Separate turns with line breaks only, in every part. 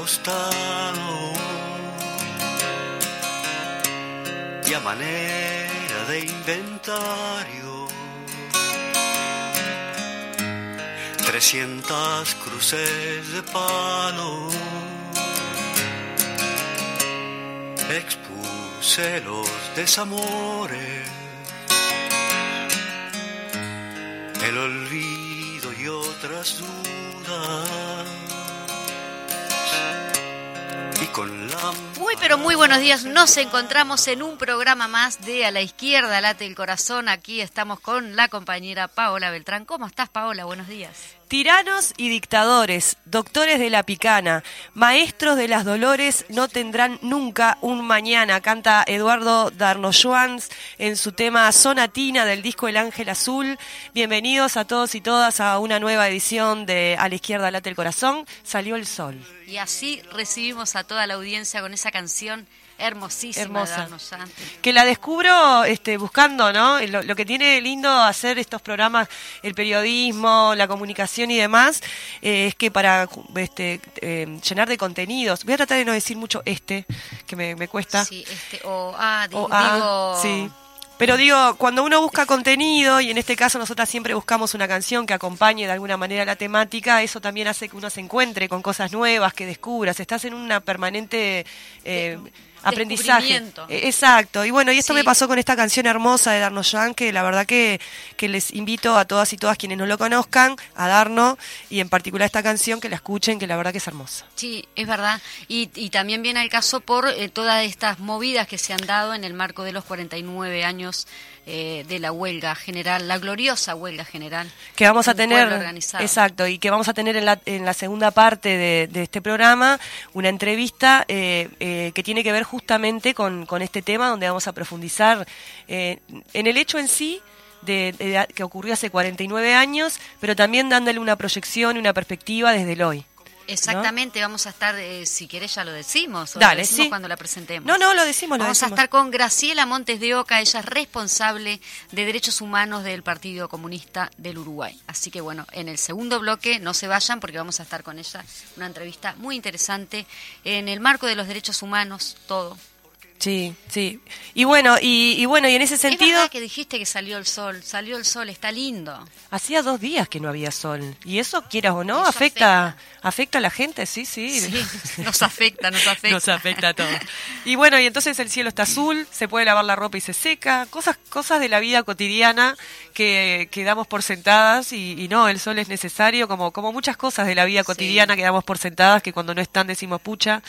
Costado y a manera de inventario trescientas cruces de palo expuse los desamores. El olvido y otras dudas
Muy pero muy buenos días, nos encontramos en un programa más de A la Izquierda Late el Corazón. Aquí estamos con la compañera Paola Beltrán. ¿Cómo estás Paola? Buenos días.
Tiranos y dictadores, doctores de la picana, maestros de las dolores no tendrán nunca un mañana, canta Eduardo Darnojuans en su tema Sonatina del disco El Ángel Azul. Bienvenidos a todos y todas a una nueva edición de A la izquierda late el corazón. Salió el sol.
Y así recibimos a toda la audiencia con esa canción hermosísima
Hermosa. que la descubro este, buscando, ¿no? Lo, lo que tiene lindo hacer estos programas, el periodismo, la comunicación y demás, eh, es que para este, eh, llenar de contenidos, voy a tratar de no decir mucho este, que me, me cuesta.
Sí, este, o, ah, di-
O, ah,
digo...
sí. Pero digo, cuando uno busca contenido, y en este caso nosotras siempre buscamos una canción que acompañe de alguna manera la temática, eso también hace que uno se encuentre con cosas nuevas, que descubras. Estás en una permanente eh, aprendizaje. Eh, Exacto. Y bueno, y esto
Sí.
me pasó con esta canción hermosa de Darno Jan, que la verdad que, que les invito a todas y todas quienes no lo conozcan, a Darno, y en particular esta canción, que la escuchen, que la verdad que es hermosa.
Sí, es verdad. Y, y también viene al caso por eh, todas estas movidas que se han dado en el marco de los 49 años eh, de la huelga general, la gloriosa huelga general.
que vamos a tener exacto y que vamos a tener en la, en la segunda parte de, de este programa una entrevista eh, eh, que tiene que ver justamente con, con este tema donde vamos a profundizar eh, en el hecho en sí de, de- que ocurrió hace 49 años pero también dándole una proyección y una perspectiva desde el hoy
Exactamente, vamos a estar, eh, si querés ya lo decimos, o
Dale,
lo decimos
sí.
cuando la presentemos.
no no lo decimos lo
Vamos a estar con Graciela Montes de Oca, ella es responsable de Derechos Humanos del Partido Comunista del Uruguay. Así que bueno, en el segundo bloque no se vayan porque vamos a estar con ella, una entrevista muy interesante en el marco de los derechos humanos, todo.
Sí sí y bueno y, y bueno y en ese
Es
sentido
verdad que dijiste que salió el sol, salió el sol, está lindo.
hacía dos días que no había sol y eso quieras o no afecta afecta a la gente sí sí
Sí, nos afecta, nos afecta.
Nos afecta a todos. Y bueno, y entonces el cielo está azul, se puede lavar la ropa y se seca, cosas, cosas de la vida cotidiana que, que damos por sentadas y, y no, el sol es necesario, como, como muchas cosas de la vida
Sí.
cotidiana que damos por sentadas, que cuando no están decimos pucha,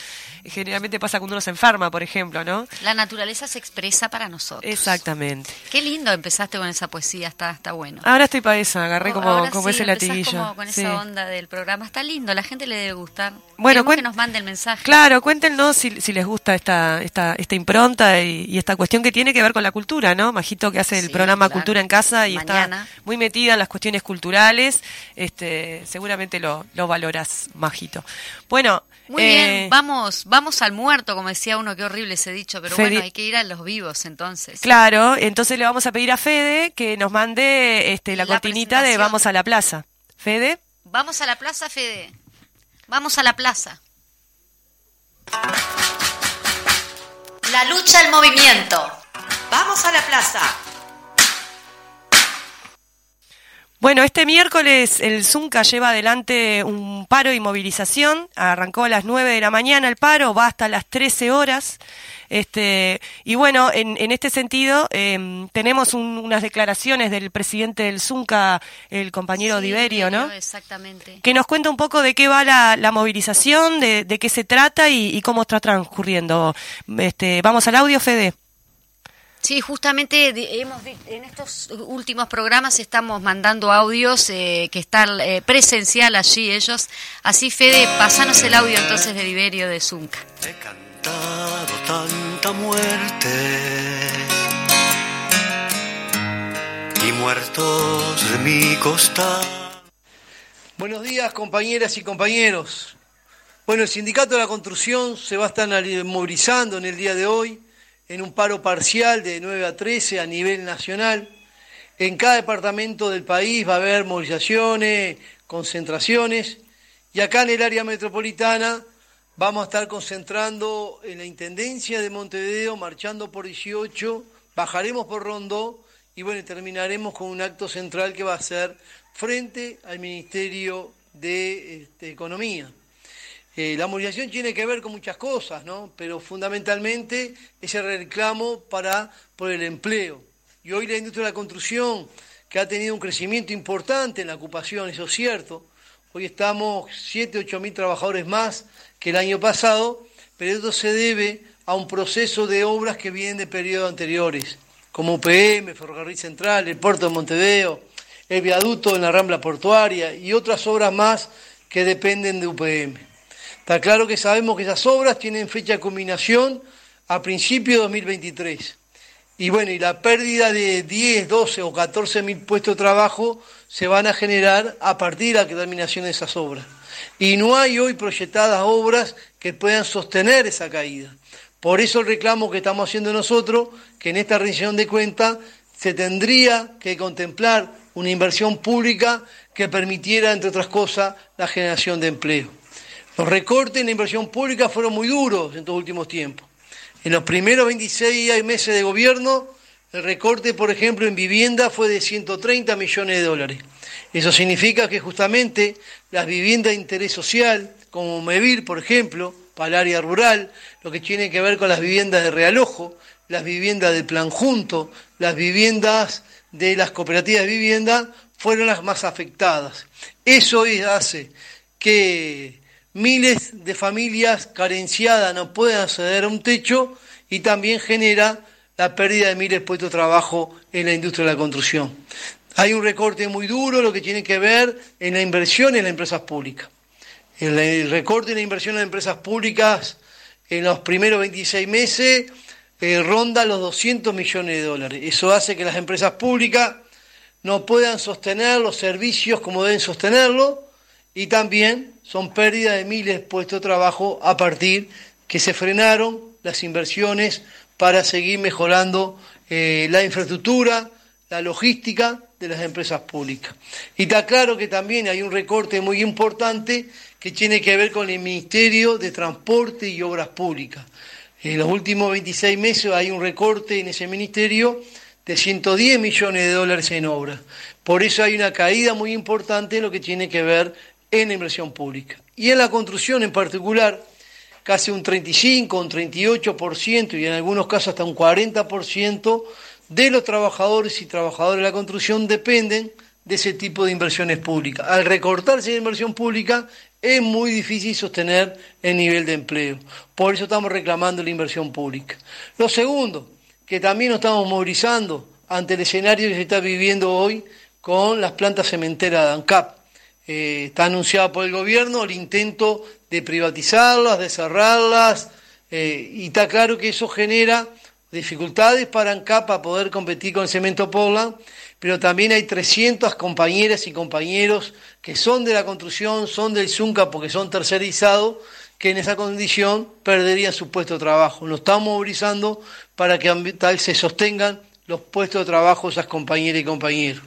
generalmente pasa cuando uno se enferma, por ejemplo, ¿no?
La naturaleza se expresa para nosotros.
Exactamente.
Qué lindo empezaste con esa poesía, está, está bueno.
Ahora estoy para esa, agarré como,
Ahora
como
sí,
ese latiguillo.
como con
Sí.
esa onda del programa. Está lindo, la gente le debe gustar.
Bueno,
que nos mande el mensaje.
Claro, cuéntenos si, si les gusta esta, esta, esta impronta y, y esta cuestión que tiene que ver con la cultura, ¿no? Majito que hace el
Sí,
programa
claro.
Cultura en Casa y
Mañana.
está muy metida en las cuestiones culturales, este, seguramente lo, lo valoras, Majito. Bueno,
Muy
eh,
bien, vamos, vamos al muerto, como decía uno, qué horrible ese dicho, pero
Fede-
bueno, hay que ir a los vivos entonces.
Claro, entonces le vamos a pedir a Fede que nos mande este, la,
La
cortinita de. Vamos a la Plaza. Fede.
Vamos a la plaza, Fede. Vamos a la plaza. La lucha al movimiento.
Vamos a la plaza. Bueno, este miércoles el Zunca lleva adelante un paro y movilización. Arrancó a las 9 de la mañana el paro, va hasta las 13 horas. Este, y bueno, en, en este sentido, em, tenemos unas declaraciones del presidente del Zunca, el compañero Diverio, ¿no?
Exactamente.
Que nos cuenta un poco de qué va la, la movilización, de, de, qué se trata y, y cómo está transcurriendo. Este, vamos al audio, Fede.
Sí, justamente hemos en estos últimos programas estamos mandando audios eh, que están eh, presencial allí ellos. Así, Fede, pasanos el audio entonces de Liberio de Zunca.
He cantado tanta muerte y muertos de mi costado.
Buenos días, compañeras y compañeros. Bueno, el Sindicato de la Construcción se va a estar movilizando en el día de hoy en un paro parcial de 9 a 13 a nivel nacional. En cada departamento del país va a haber movilizaciones, concentraciones, y acá en el área metropolitana vamos a estar concentrando en la Intendencia de Montevideo, marchando por 18, bajaremos por Rondó y bueno, terminaremos con un acto central que va a ser frente al Ministerio de este, Economía. Eh, la movilización tiene que ver con muchas cosas, ¿no? pero fundamentalmente ese reclamo para, por el empleo. Y hoy la industria de la construcción, que ha tenido un crecimiento importante en la ocupación, eso es cierto, hoy estamos 7, 8 mil trabajadores más que el año pasado, pero esto se debe a un proceso de obras que vienen de periodos anteriores, como UPM, Ferrocarril Central, el puerto de Montevideo, el viaducto en la Rambla Portuaria y otras obras más que dependen de UPM. Está claro que sabemos que esas obras tienen fecha de culminación a principios de 2023. Y bueno, y la pérdida de 10, 12 o 14 mil puestos de trabajo se van a generar a partir de la terminación de esas obras. Y no hay hoy proyectadas obras que puedan sostener esa caída. Por eso el reclamo que estamos haciendo nosotros, que en esta rendición de cuentas se tendría que contemplar una inversión pública que permitiera, entre otras cosas, la generación de empleo. Los recortes en la inversión pública fueron muy duros en estos últimos tiempos. En los primeros 26 meses de gobierno, el recorte, por ejemplo, en vivienda fue de 130 millones de dólares. Eso significa que justamente las viviendas de interés social, como Mevir, por ejemplo, para el área rural, lo que tiene que ver con las viviendas de realojo, las viviendas del plan junto, las viviendas de las cooperativas de vivienda, fueron las más afectadas. Eso hace que miles de familias carenciadas no pueden acceder a un techo y también genera la pérdida de miles de puestos de trabajo en la industria de la construcción. Hay un recorte muy duro, lo que tiene que ver en la inversión en las empresas públicas. El recorte en la inversión en las empresas públicas en los primeros 26 meses eh, ronda los 200 millones de dólares. Eso hace que las empresas públicas no puedan sostener los servicios como deben sostenerlo y también son pérdidas de miles de puestos de trabajo a partir que se frenaron las inversiones para seguir mejorando eh, la infraestructura, la logística de las empresas públicas. Y está claro que también hay un recorte muy importante que tiene que ver con el Ministerio de Transporte y Obras Públicas. En los últimos 26 meses hay un recorte en ese ministerio de 110 millones de dólares en obras. Por eso hay una caída muy importante en lo que tiene que ver en la inversión pública. Y en la construcción en particular, casi un 35, un 38% y en algunos casos hasta un 40% de los trabajadores y trabajadoras de la construcción dependen de ese tipo de inversiones públicas. Al recortarse la inversión pública es muy difícil sostener el nivel de empleo. Por eso estamos reclamando la inversión pública. Lo segundo, que también nos estamos movilizando ante el escenario que se está viviendo hoy con las plantas cementeras de ANCAP. Eh, está anunciado por el gobierno el intento de privatizarlas, de cerrarlas, eh, y está claro que eso genera dificultades para ANCAP para poder competir con cemento Portland, pero también hay 300 compañeras y compañeros que son de la construcción, son del Zunca porque son tercerizados, que en esa condición perderían su puesto de trabajo. Nos estamos movilizando para que tal se sostengan los puestos de trabajo esas compañeras y compañeros.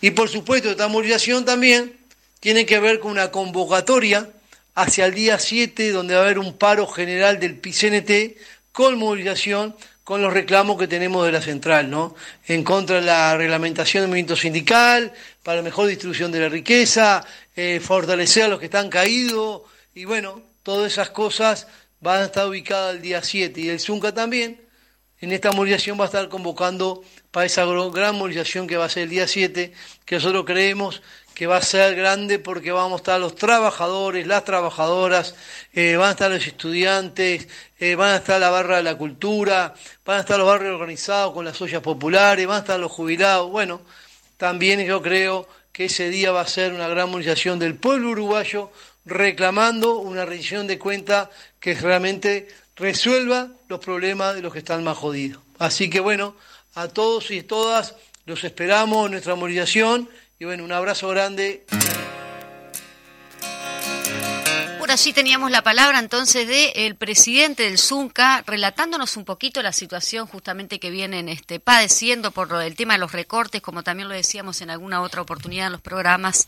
Y por supuesto, esta movilización también tiene que ver con una convocatoria hacia el día 7, donde va a haber un paro general del PCNT con movilización con los reclamos que tenemos de la central, ¿no? En contra de la reglamentación del movimiento sindical, para mejor distribución de la riqueza, eh, fortalecer a los que están caídos, y bueno, todas esas cosas van a estar ubicadas el día 7 y el Zunca también. En esta movilización va a estar convocando para esa gran movilización que va a ser el día 7, que nosotros creemos que va a ser grande porque vamos a estar los trabajadores, las trabajadoras, eh, van a estar los estudiantes, eh, van a estar la barra de la cultura, van a estar los barrios organizados con las ollas populares, van a estar los jubilados. Bueno, también yo creo que ese día va a ser una gran movilización del pueblo uruguayo reclamando una rendición de cuenta que realmente resuelva los problemas de los que están más jodidos. Así que bueno, a todos y todas los esperamos en nuestra movilización y bueno, un abrazo grande.
Por allí teníamos la palabra entonces del el presidente del Zunca, relatándonos un poquito la situación justamente que vienen este, padeciendo por el tema de los recortes, como también lo decíamos en alguna otra oportunidad en los programas,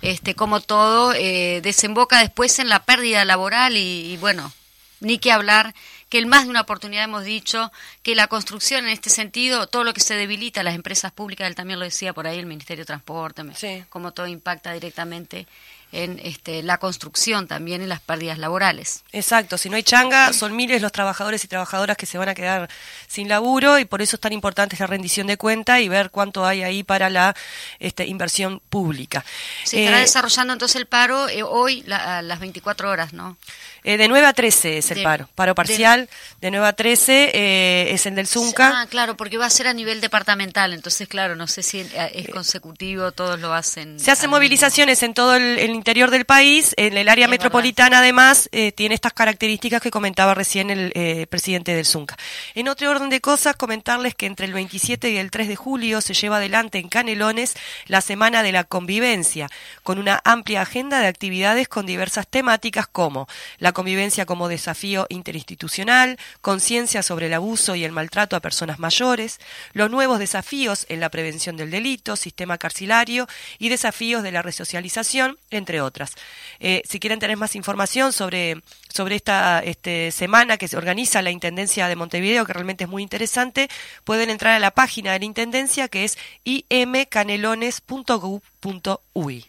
este, como todo eh, desemboca después en la pérdida laboral y, y bueno, ni que hablar que en más de una oportunidad hemos dicho que la construcción en este sentido, todo lo que se debilita las empresas públicas, él también lo decía por ahí, el Ministerio de Transporte, como todo impacta directamente en este, la construcción también en las pérdidas laborales.
Exacto, si no hay changa, son miles los trabajadores y trabajadoras que se van a quedar sin laburo y por eso es tan importante esta rendición de cuenta y ver cuánto hay ahí para la este, inversión pública.
Se estará eh, desarrollando entonces el paro eh, hoy a las 24 horas, ¿no?
Eh, de 9 a 13 es el paro. Paro parcial, de, 9 a 13 eh, es el del Zunca.
Ah, claro, porque va a ser a nivel departamental, entonces, claro, no sé si es eh, consecutivo, todos lo hacen.
Se hacen movilizaciones en todo el, interior del país, en el área metropolitana, además, tiene estas características que comentaba recién el presidente del Zunca. En otro orden de cosas, comentarles que entre el 27 y el 3 de julio se lleva adelante en Canelones la Semana de la Convivencia, con una amplia agenda de actividades con diversas temáticas como la convivencia como desafío interinstitucional, conciencia sobre el abuso y el maltrato a personas mayores, los nuevos desafíos en la prevención del delito, sistema carcelario y desafíos de la resocialización, entre otras. Eh, si quieren tener más información sobre, sobre esta este, semana que se organiza la Intendencia de Montevideo, que realmente es muy interesante, pueden entrar a la página de la Intendencia que es imcanelones.gov.uy.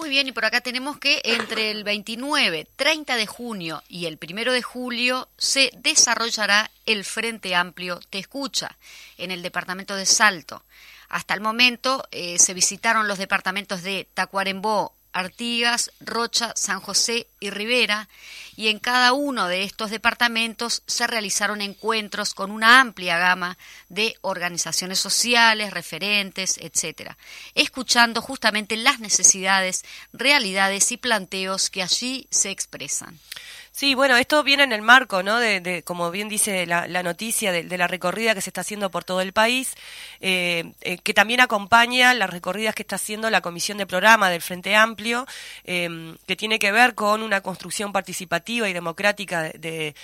Muy bien, y por acá tenemos que entre el 29, 30 de junio y el 1 de julio se desarrollará el Frente Amplio Te Escucha en el departamento de Salto. Hasta el momento eh, se visitaron los departamentos de Tacuarembó, Artigas, Rocha, San José y Rivera, y en cada uno de estos departamentos se realizaron encuentros con una amplia gama de organizaciones sociales, referentes, etcétera, escuchando justamente las necesidades, realidades y planteos que allí se expresan.
Sí, bueno, esto viene en el marco, ¿no? De, como bien dice la, noticia, de, la recorrida que se está haciendo por todo el país, eh, eh, que también acompaña las recorridas que está haciendo la Comisión de Programa del Frente Amplio, em, que tiene que ver con una construcción participativa y democrática del,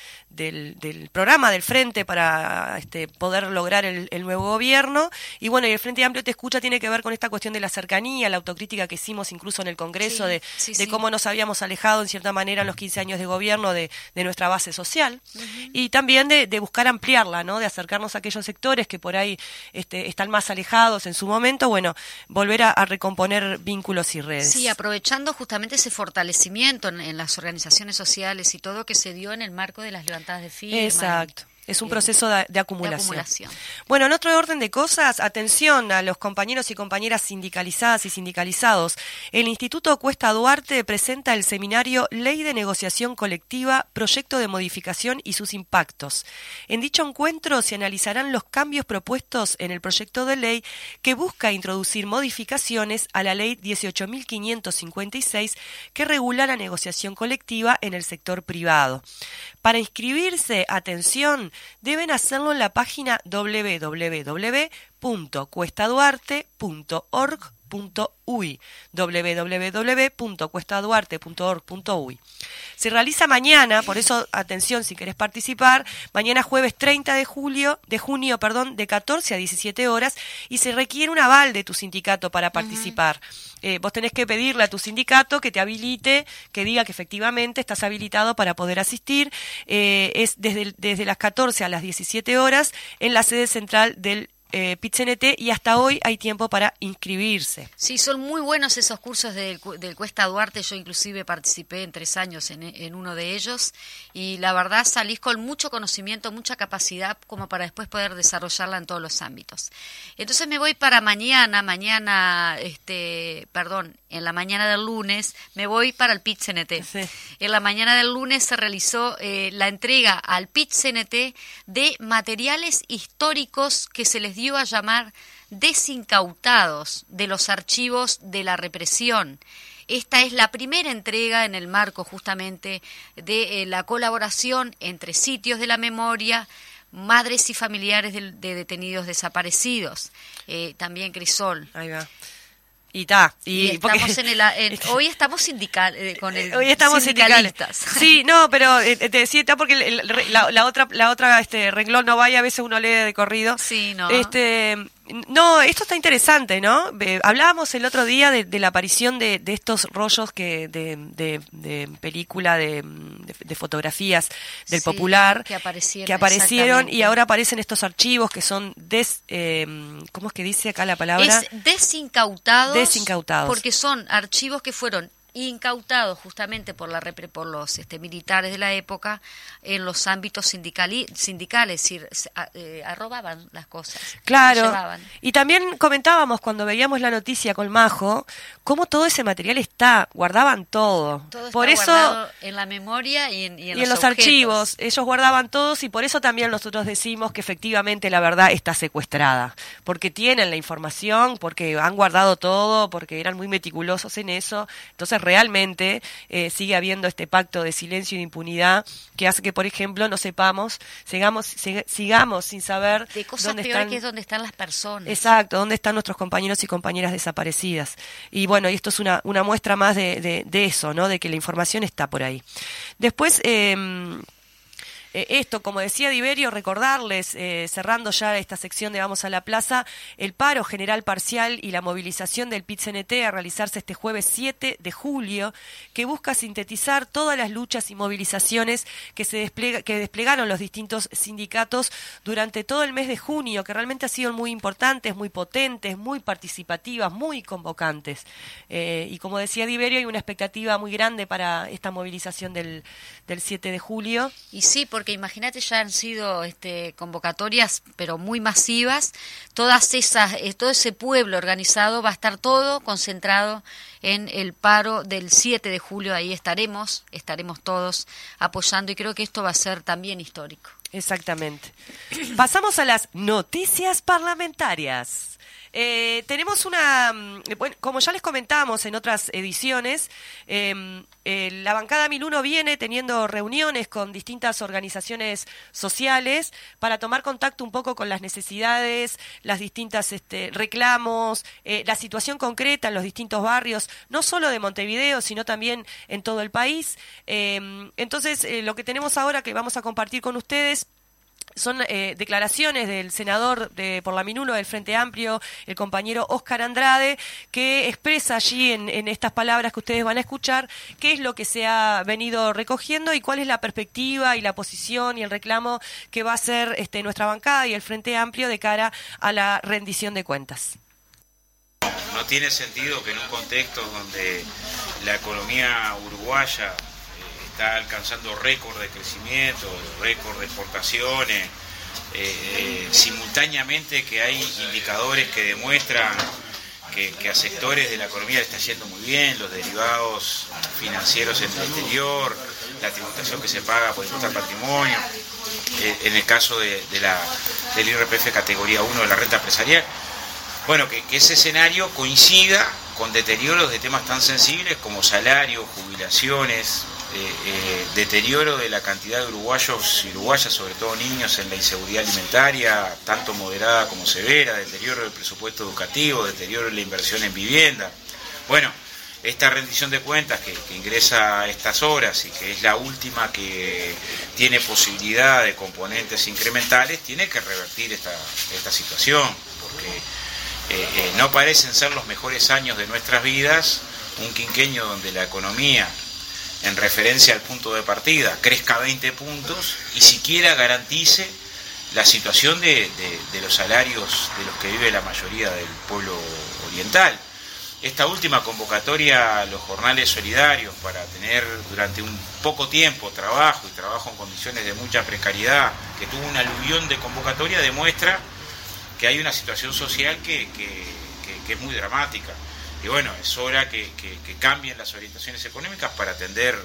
programa del Frente para este, poder lograr el, nuevo gobierno. Y bueno, y el Frente Amplio te escucha tiene que ver con esta cuestión de la cercanía, la autocrítica que hicimos incluso en el Congreso, de, cómo nos habíamos alejado en cierta manera en los 15 años de gobierno de, nuestra base social y también de, buscar ampliarla, ¿no? de acercarnos a aquellos sectores que por ahí este, están más alejados en su momento, bueno, volver a, recomponer vínculos y redes.
Sí, aprovechando justamente ese fortalecimiento en, en, las organizaciones sociales y todo que se dio en el marco de las levantadas de firmas.
Exacto. Es un proceso de, acumulación. Bueno, en otro orden de cosas, atención a los compañeros y compañeras sindicalizadas y sindicalizados. El Instituto Cuesta Duarte presenta el seminario Ley de Negociación Colectiva, Proyecto de Modificación y sus impactos. En dicho encuentro se analizarán los cambios propuestos en el proyecto de ley que busca introducir modificaciones a la Ley 18.556 que regula la negociación colectiva en el sector privado. Para inscribirse, atención, deben hacerlo en la página www.cuestaduarte.org.uy www.cuestaduarte.org.uy Se realiza mañana, por eso atención si querés participar, mañana jueves 30 de julio, de junio, perdón, de 14 a 17 horas y se requiere un aval de tu sindicato para participar. Eh, vos tenés que pedirle a tu sindicato que te habilite, que diga que efectivamente estás habilitado para poder asistir. Eh, es desde, desde las 14 a las 17 horas en la sede central del eh, PITCNT y hasta hoy hay tiempo para inscribirse.
Sí, son muy buenos esos cursos del, cu- del Cuesta Duarte. Yo inclusive participé en tres años en, en uno de ellos y la verdad salís con mucho conocimiento, mucha capacidad como para después poder desarrollarla en todos los ámbitos. Entonces me voy para mañana, mañana, este, perdón, en la mañana del lunes me voy para el PIT-CNT.
Sí.
En la mañana del lunes se realizó eh, la entrega al PIT-CNT de materiales históricos que se les dio a llamar desincautados de los archivos de la represión. Esta es la primera entrega en el marco justamente de eh, la colaboración entre sitios de la memoria, madres y familiares de, de detenidos desaparecidos. Eh, también Crisol.
Ahí va. Y está.
Y,
Y, porque-
estamos en el, en- hoy estamos sindical, eh, con el
Hoy estamos sindicales.
sindicalistas.
Sí, no, pero eh, te decía está porque el- el- la, la otra la otra este renglón no vaya, a veces uno lee de corrido.
Sí, no.
Este no, esto está interesante, ¿no? Eh, hablábamos el otro día de, de la aparición de, de estos rollos que de, película, de, fotografías del
Sí,
popular
que aparecieron,
que aparecieron y ahora aparecen estos archivos que son des, eh, ¿cómo es que dice acá la palabra?
Es desincautados.
Desincautados.
Porque son archivos que fueron incautados justamente por la por los este, militares de la época en los ámbitos sindicali- sindicales, es decir, eh, arrobaban las cosas.
Claro.
las.
Y también comentábamos cuando veíamos la noticia con Majo, cómo todo ese material está, guardaban todo.
Todo
por
está
eso
guardado en la memoria y en, y en
y en los archivos, ellos guardaban todos y por eso también nosotros decimos que efectivamente la verdad está secuestrada, porque tienen la información, porque han guardado todo, porque eran muy meticulosos en eso, entonces realmente eh, sigue habiendo este pacto de silencio y de impunidad que hace que, por ejemplo, no sepamos, sigamos, sig- sigamos sin saber
De cosas
dónde
peores
están
que es donde están las personas.
Exacto, ¿dónde están nuestros compañeros y compañeras desaparecidas? Y bueno, y esto es una, una muestra más de, de- de eso, ¿no? De que la información está por ahí. Después, eh, eh, esto, como decía Diverio, recordarles, eh, cerrando ya esta sección de Vamos a la Plaza, el paro general parcial y la movilización del PIT-CNT a realizarse este jueves 7 de julio, que busca sintetizar todas las luchas y movilizaciones que, se desplega- que desplegaron los distintos sindicatos durante todo el mes de junio, que realmente han sido muy importantes, muy potentes, muy participativas, muy convocantes. Eh, y como decía Diverio, hay una expectativa muy grande para esta movilización del, del 7 de julio.
Y sí, porque imagínate, ya han sido este, convocatorias, pero muy masivas. Todas esas, eh, todo ese pueblo organizado va a estar todo concentrado en el paro del 7 de julio. Ahí estaremos, estaremos todos apoyando y creo que esto va a ser también histórico.
Exactamente. Pasamos a las noticias parlamentarias. Eh, tenemos una, mm, bueno, como ya les comentamos en otras ediciones, eh, eh, la bancada 1001 viene teniendo reuniones con distintas organizaciones sociales para tomar contacto un poco con las necesidades, las distintas este, reclamos, eh, la situación concreta en los distintos barrios, no solo de Montevideo, sino también en todo el país. Eh, entonces, eh, lo que tenemos ahora que vamos a compartir con ustedes son eh, declaraciones del senador de, por la Minuno del Frente Amplio, el compañero Óscar Andrade, que expresa allí en, en estas palabras que ustedes van a escuchar qué es lo que se ha venido recogiendo y cuál es la perspectiva y la posición y el reclamo que va a hacer este, nuestra bancada y el Frente Amplio de cara a la rendición de cuentas.
No tiene sentido que en un contexto donde la economía uruguaya está alcanzando récord de crecimiento, récord de exportaciones, eh, eh, simultáneamente que hay indicadores que demuestran que, a sectores de la economía le está yendo muy bien, los derivados financieros en el exterior, la tributación que se paga por impuesto al patrimonio, eh, en el caso de la, del IRPF categoría 1 de la renta empresarial, bueno, que, que ese escenario coincida con deterioros de temas tan sensibles como salarios, jubilaciones, eh, eh, deterioro de la cantidad de uruguayos y uruguayas, sobre todo niños, en la inseguridad alimentaria, tanto moderada como severa, deterioro del presupuesto educativo, deterioro de la inversión en vivienda. Bueno, esta rendición de cuentas que, ingresa a estas horas y que es la última que tiene posibilidad de componentes incrementales, tiene que revertir esta, situación, porque eh, no parecen ser los mejores años de nuestras vidas, un quinqueño donde la economía, en referencia al punto de partida, crezca 20 puntos y siquiera garantice la situación de, los salarios de los que vive la mayoría del pueblo oriental. Esta última convocatoria a los jornales solidarios para tener durante un poco tiempo trabajo y trabajo en condiciones de mucha precariedad, que tuvo una aluvión de convocatoria, demuestra que hay una situación social que, es muy dramática. Y bueno, es hora que cambien las orientaciones económicas para atender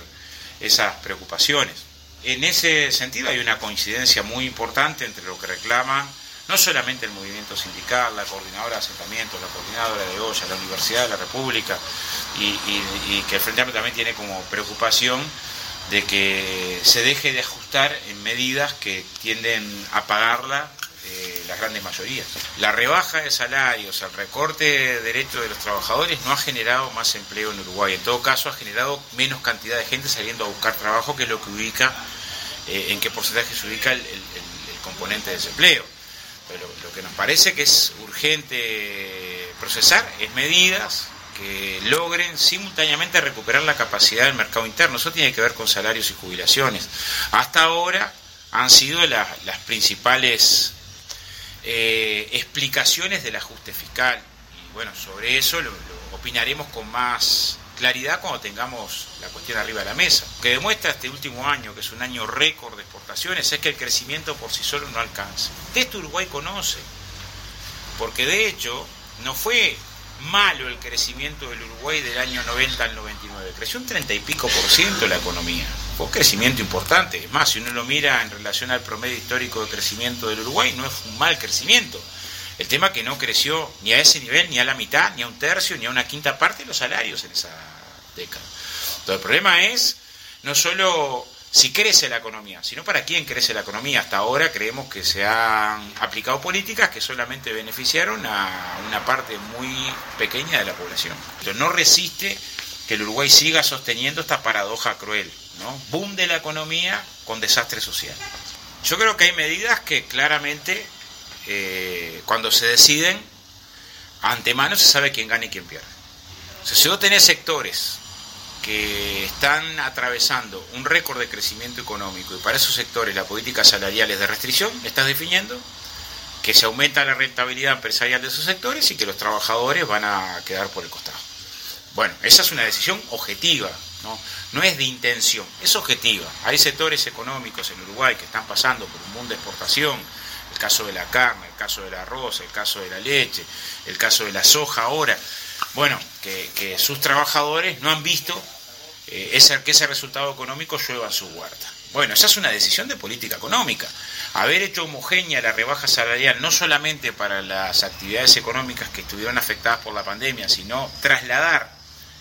esas preocupaciones. En ese sentido hay una coincidencia muy importante entre lo que reclaman no solamente el movimiento sindical, la coordinadora de asentamientos, la coordinadora de olla, la Universidad de la República, y, que el Frente Amplio también tiene como preocupación de que se deje de ajustar en medidas que tienden a pagarla eh, las grandes mayorías. La rebaja de salarios, el recorte de derechos de los trabajadores no ha generado más empleo en Uruguay. En todo caso, ha generado menos cantidad de gente saliendo a buscar trabajo, que lo que ubica, eh, en qué porcentaje se ubica el, componente de desempleo. Pero lo que nos parece que es urgente procesar es medidas que logren simultáneamente recuperar la capacidad del mercado interno. Eso tiene que ver con salarios y jubilaciones. Hasta ahora han sido las principales eh, explicaciones del ajuste fiscal. Y bueno, sobre eso lo, opinaremos con más claridad cuando tengamos la cuestión arriba de la mesa. Lo que demuestra este último año, que es un año récord de exportaciones, es que el crecimiento por sí solo no alcanza. De esto Uruguay conoce, porque de hecho no fue malo el crecimiento del Uruguay del año 90 al 99. Creció un 30 y pico por ciento la economía. Fue un crecimiento importante. Es más, si uno lo mira en relación al promedio histórico de crecimiento del Uruguay, no es un mal crecimiento. El tema es que no creció ni a ese nivel, ni a la mitad, ni a un tercio, ni a una quinta parte de los salarios en esa década. Entonces el problema es no solo si crece la economía, sino para quién crece la economía. Hasta ahora creemos que se han aplicado políticas que solamente beneficiaron a una parte muy pequeña de la población. Entonces no resiste que el Uruguay siga sosteniendo esta paradoja cruel, ¿no? Boom de la economía con desastre social. Yo creo que hay medidas que claramente eh, cuando se deciden, antemano se sabe quién gana y quién pierde. Si vos tenés sectores que están atravesando un récord de crecimiento económico y para esos sectores la política salarial es de restricción, estás definiendo que se aumenta la rentabilidad empresarial de esos sectores y que los trabajadores van a quedar por el costado. Bueno, esa es una decisión objetiva, ¿no? no es de intención, es objetiva. Hay sectores económicos en Uruguay que están pasando por un mundo de exportación, el caso de la carne, el caso del arroz, el caso de la leche, el caso de la soja ahora, bueno, que, sus trabajadores no han visto eh, ese, que ese resultado económico llueva en su huerta. Bueno, esa es una decisión de política económica. Haber hecho homogénea la rebaja salarial no solamente para las actividades económicas que estuvieron afectadas por la pandemia, sino trasladar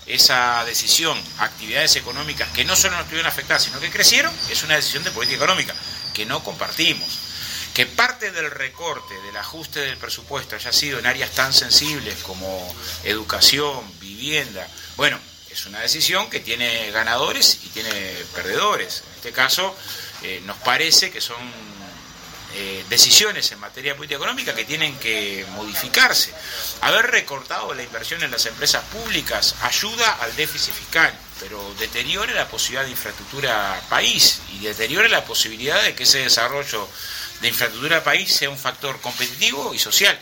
esa decisión a actividades económicas que no solo no estuvieron afectadas, sino que crecieron, es una decisión de política económica que no compartimos que parte del recorte, del ajuste del presupuesto haya sido en áreas tan sensibles como educación, vivienda, bueno, es una decisión que tiene ganadores y tiene perdedores. En este caso, eh, nos parece que son eh, decisiones en materia política económica que tienen que modificarse. Haber recortado la inversión en las empresas públicas ayuda al déficit fiscal, pero deteriora la posibilidad de infraestructura país y deteriora la posibilidad de que ese desarrollo de infraestructura país sea un factor competitivo y social.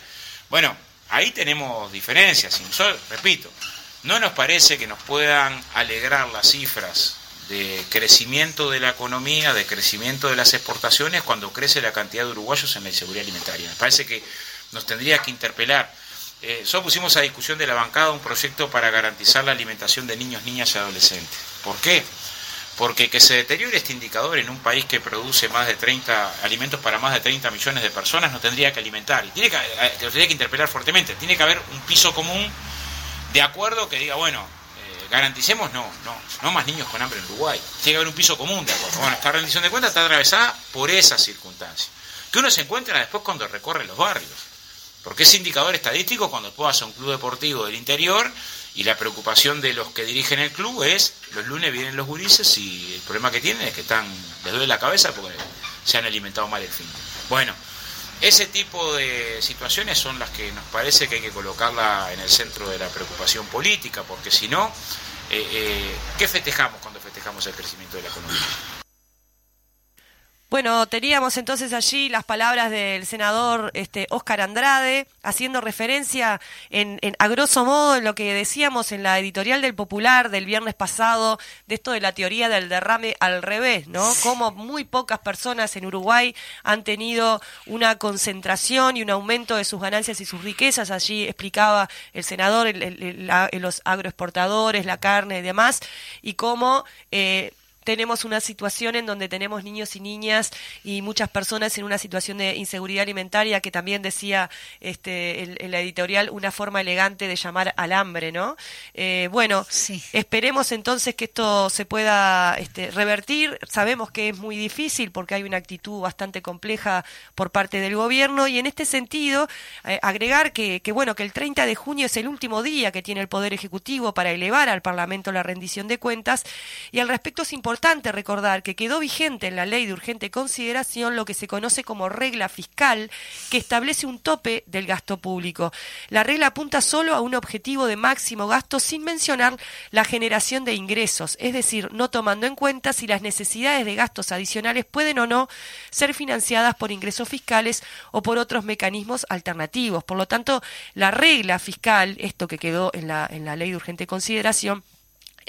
Bueno, ahí tenemos diferencias. repito, no nos parece que nos puedan alegrar las cifras de crecimiento de la economía, de crecimiento de las exportaciones cuando crece la cantidad de uruguayos en la inseguridad alimentaria. Me parece que nos tendría que interpelar. Eh, solo pusimos a discusión de la bancada un proyecto para garantizar la alimentación de niños, niñas y adolescentes. ¿Por qué? Porque que se deteriore este indicador en un país que produce más de 30 alimentos para más de 30 millones de personas no tendría que alimentar. Y tiene que, eh, tendría que interpelar fuertemente, tiene que haber un piso común de acuerdo que diga, bueno, eh, garanticemos no, no, no más niños con hambre en Uruguay, tiene que haber un piso común de acuerdo. Bueno, esta rendición de cuentas está atravesada por esas circunstancias, que uno se encuentra después cuando recorre los barrios, porque ese indicador estadístico cuando tú vas un club deportivo del interior y la preocupación de los que dirigen el club es, los lunes vienen los gurises y el problema que tienen es que están, les duele la cabeza porque se han alimentado mal el fin. Bueno, ese tipo de situaciones son las que nos parece que hay que colocarla en el centro de la preocupación política, porque si no, eh, eh, ¿qué festejamos cuando festejamos el crecimiento de la economía?
Bueno, teníamos entonces allí las palabras del senador este, Oscar Andrade, haciendo referencia en, en, a grosso modo en lo que decíamos en la editorial del Popular del viernes pasado, de esto de la teoría del derrame al revés, ¿no? Como muy pocas personas en Uruguay han tenido una concentración y un aumento de sus ganancias y sus riquezas. Allí explicaba el senador el, el, la, los agroexportadores, la carne y demás, y cómo eh, tenemos una situación en donde tenemos niños y niñas y muchas personas en una situación de inseguridad alimentaria que también decía este en, en la editorial una forma elegante de llamar al hambre, ¿no? Eh, bueno, sí. esperemos entonces que esto se pueda este, revertir. Sabemos que es muy difícil porque hay una actitud bastante compleja por parte del gobierno y en este sentido eh, agregar que, que bueno que el 30 de junio es el último día que tiene el Poder Ejecutivo para elevar al Parlamento la rendición de cuentas y al respecto es importante importante recordar que quedó vigente en la ley de urgente consideración lo que se conoce como regla fiscal, que establece un tope del gasto público. La regla apunta solo a un objetivo de máximo gasto sin mencionar la generación de ingresos, es decir, no tomando en cuenta si las necesidades de gastos adicionales pueden o no ser financiadas por ingresos fiscales o por otros mecanismos alternativos. Por lo tanto, la regla fiscal, esto que quedó en la, en la ley de urgente consideración,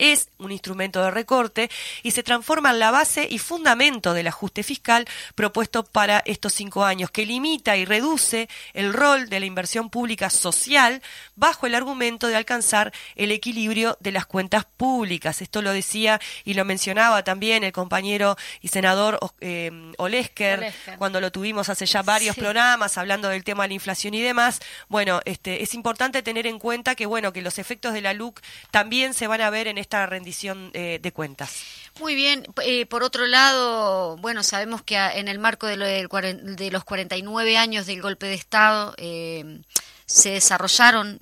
es un instrumento de recorte y se transforma en la base y fundamento del ajuste fiscal propuesto para estos cinco años, que limita y reduce el rol de la inversión pública social bajo el argumento de alcanzar el equilibrio de las cuentas públicas. Esto lo decía y lo mencionaba también el compañero y senador eh, Olesker, Olesker, cuando lo tuvimos hace ya varios sí. programas hablando del tema de la inflación y demás. Bueno, este, es importante tener en cuenta que bueno que los efectos de la LUC también se van a ver en esta rendición eh, de cuentas.
Muy bien. Eh, por otro lado, bueno, sabemos que en el marco de, lo de, de los 49 años del golpe de Estado eh, se desarrollaron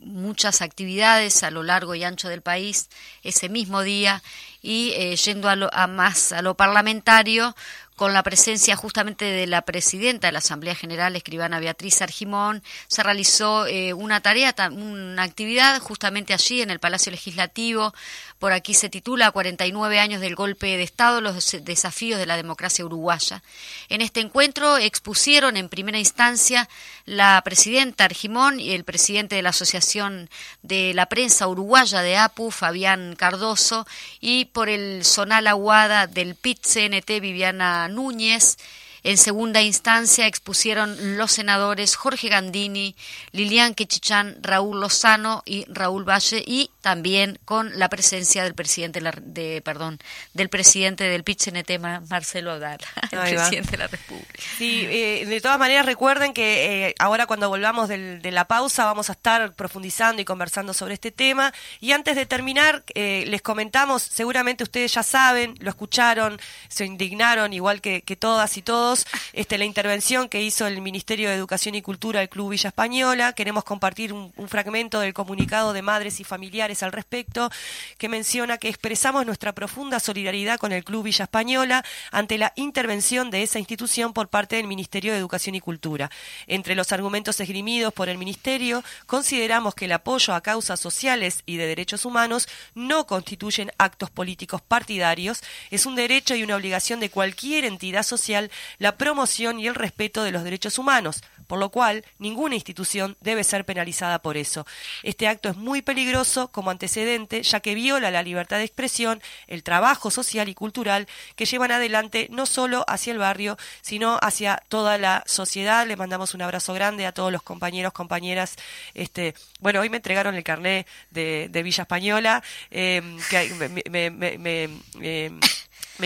muchas actividades a lo largo y ancho del país ese mismo día y yendo a, lo, a más a lo parlamentario con la presencia justamente de la presidenta de la Asamblea General, escribana Beatriz Argimón, se realizó eh, una tarea, una actividad justamente allí en el Palacio Legislativo. Por aquí se titula 49 años del golpe de Estado, los desafíos de la democracia uruguaya. En este encuentro expusieron en primera instancia la presidenta Argimón y el presidente de la Asociación de la Prensa Uruguaya de APU, Fabián Cardoso, y por el Zonal Aguada del PIT-CNT, Viviana Núñez. En segunda instancia expusieron los senadores Jorge Gandini, Lilian Quechichán, Raúl Lozano y Raúl Valle y también con la presencia del presidente de, perdón, del presidente del PIT-CNT, Marcelo Odal, el Ahí presidente va. de la República.
Sí, eh, de todas maneras recuerden que eh, ahora cuando volvamos del, de la pausa vamos a estar profundizando y conversando sobre este tema y antes de terminar eh, les comentamos, seguramente ustedes ya saben, lo escucharon, se indignaron igual que, que todas y todos, este, la intervención que hizo el Ministerio de Educación y Cultura del Club Villa Española, queremos compartir un, un fragmento del comunicado de madres y familiares al respecto, que menciona que expresamos nuestra profunda solidaridad con el Club Villa Española ante la intervención de esa institución por parte del Ministerio de Educación y Cultura. Entre los argumentos esgrimidos por el Ministerio, consideramos que el apoyo a causas sociales y de derechos humanos no constituyen actos políticos partidarios, es un derecho y una obligación de cualquier entidad social la promoción y el respeto de los derechos humanos, por lo cual ninguna institución debe ser penalizada por eso. Este acto es muy peligroso como antecedente, ya que viola la libertad de expresión, el trabajo social y cultural que llevan adelante no solo hacia el barrio, sino hacia toda la sociedad. Le mandamos un abrazo grande a todos los compañeros, compañeras. Este, bueno, hoy me entregaron el carné de, Villa Española, eh, que me, me, me, me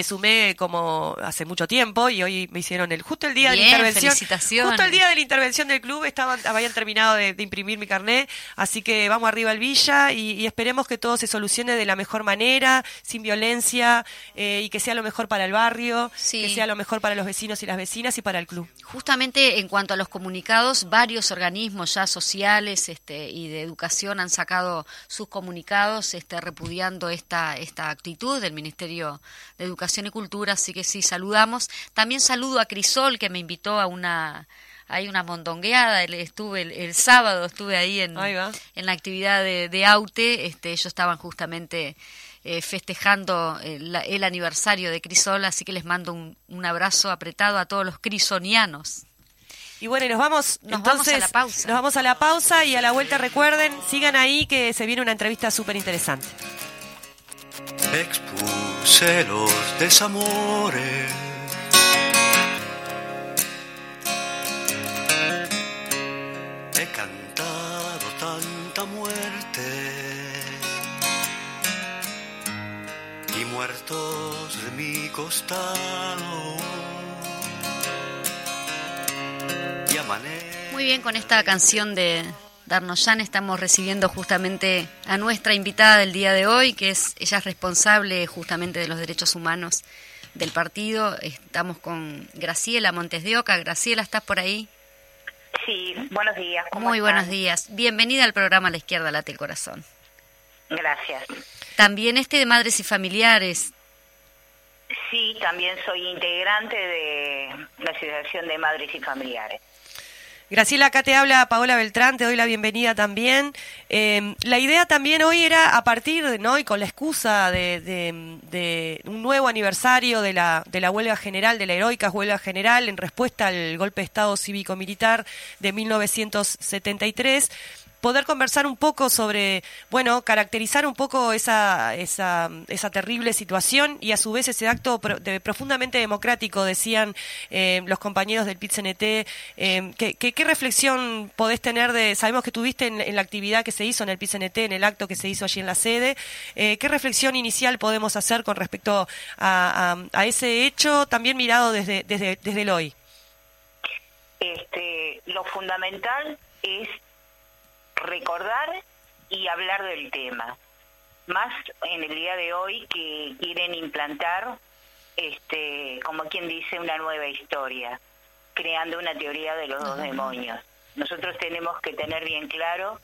sumé como hace mucho tiempo y hoy me hicieron el justo el día
Bien,
de la intervención
felicitaciones.
justo el día de la intervención del club estaban habían terminado de, de imprimir mi carnet así que vamos arriba al Villa y, y, esperemos que todo se solucione de la mejor manera sin violencia eh, y que sea lo mejor para el barrio
Sí.
que sea lo mejor para los vecinos y las vecinas y para el club
Justamente en cuanto a los comunicados, varios organismos ya sociales este, y de educación han sacado sus comunicados este, repudiando esta, esta actitud del Ministerio de Educación y Cultura, así que sí, saludamos. También saludo a Crisol, que me invitó a una hay una mondongueada, estuve el, el sábado, estuve ahí en,
Ahí
en la actividad de, de Aute, este, ellos estaban justamente eh, festejando el, el, aniversario de Crisol, así que les mando un, un abrazo apretado a todos los crisonianos.
Y bueno, nos vamos, nos entonces, vamos a la pausa. Nos vamos a la pausa y a la vuelta recuerden, sigan ahí que se viene una entrevista súper interesante.
Expuse los desamores. He cantado tanta muerte y muertos de mi costado
Muy bien, con esta canción de Darnoyan estamos recibiendo justamente a nuestra invitada del día de hoy, que es ella es responsable justamente de los derechos humanos del partido. Estamos con Graciela Montes de Oca. Graciela, ¿estás por ahí?
Sí, buenos días.
Muy buenos días. Bienvenida al programa La Izquierda Late el Corazón.
Gracias.
También este de Madres y Familiares.
Sí, también soy integrante de la Asociación de Madres y Familiares.
Graciela, acá te habla Paola Beltrán, te doy la bienvenida también. Em, la idea también hoy era a partir, de, ¿no? y con la excusa de, un nuevo aniversario de la, de la huelga general, de la heroica huelga general en respuesta al golpe de Estado cívico-militar de 1973, poder conversar un poco sobre, bueno, caracterizar un poco esa, esa, esa terrible situación y a su vez ese acto profundamente democrático, decían eh, los compañeros del PIT-CNT. Eh, ¿qué, reflexión podés tener de, sabemos que tuviste en, la actividad que se hizo en el PIT-CNT, en el acto que se hizo allí en la sede, eh, ¿qué reflexión inicial podemos hacer con respecto a, a, ese hecho también mirado desde, desde, desde el hoy?
Este, lo fundamental es recordar y hablar del tema. Más en el día de hoy que quieren implantar, este, como quien dice, una nueva historia, creando una teoría de los dos demonios. Nosotros tenemos que tener bien claro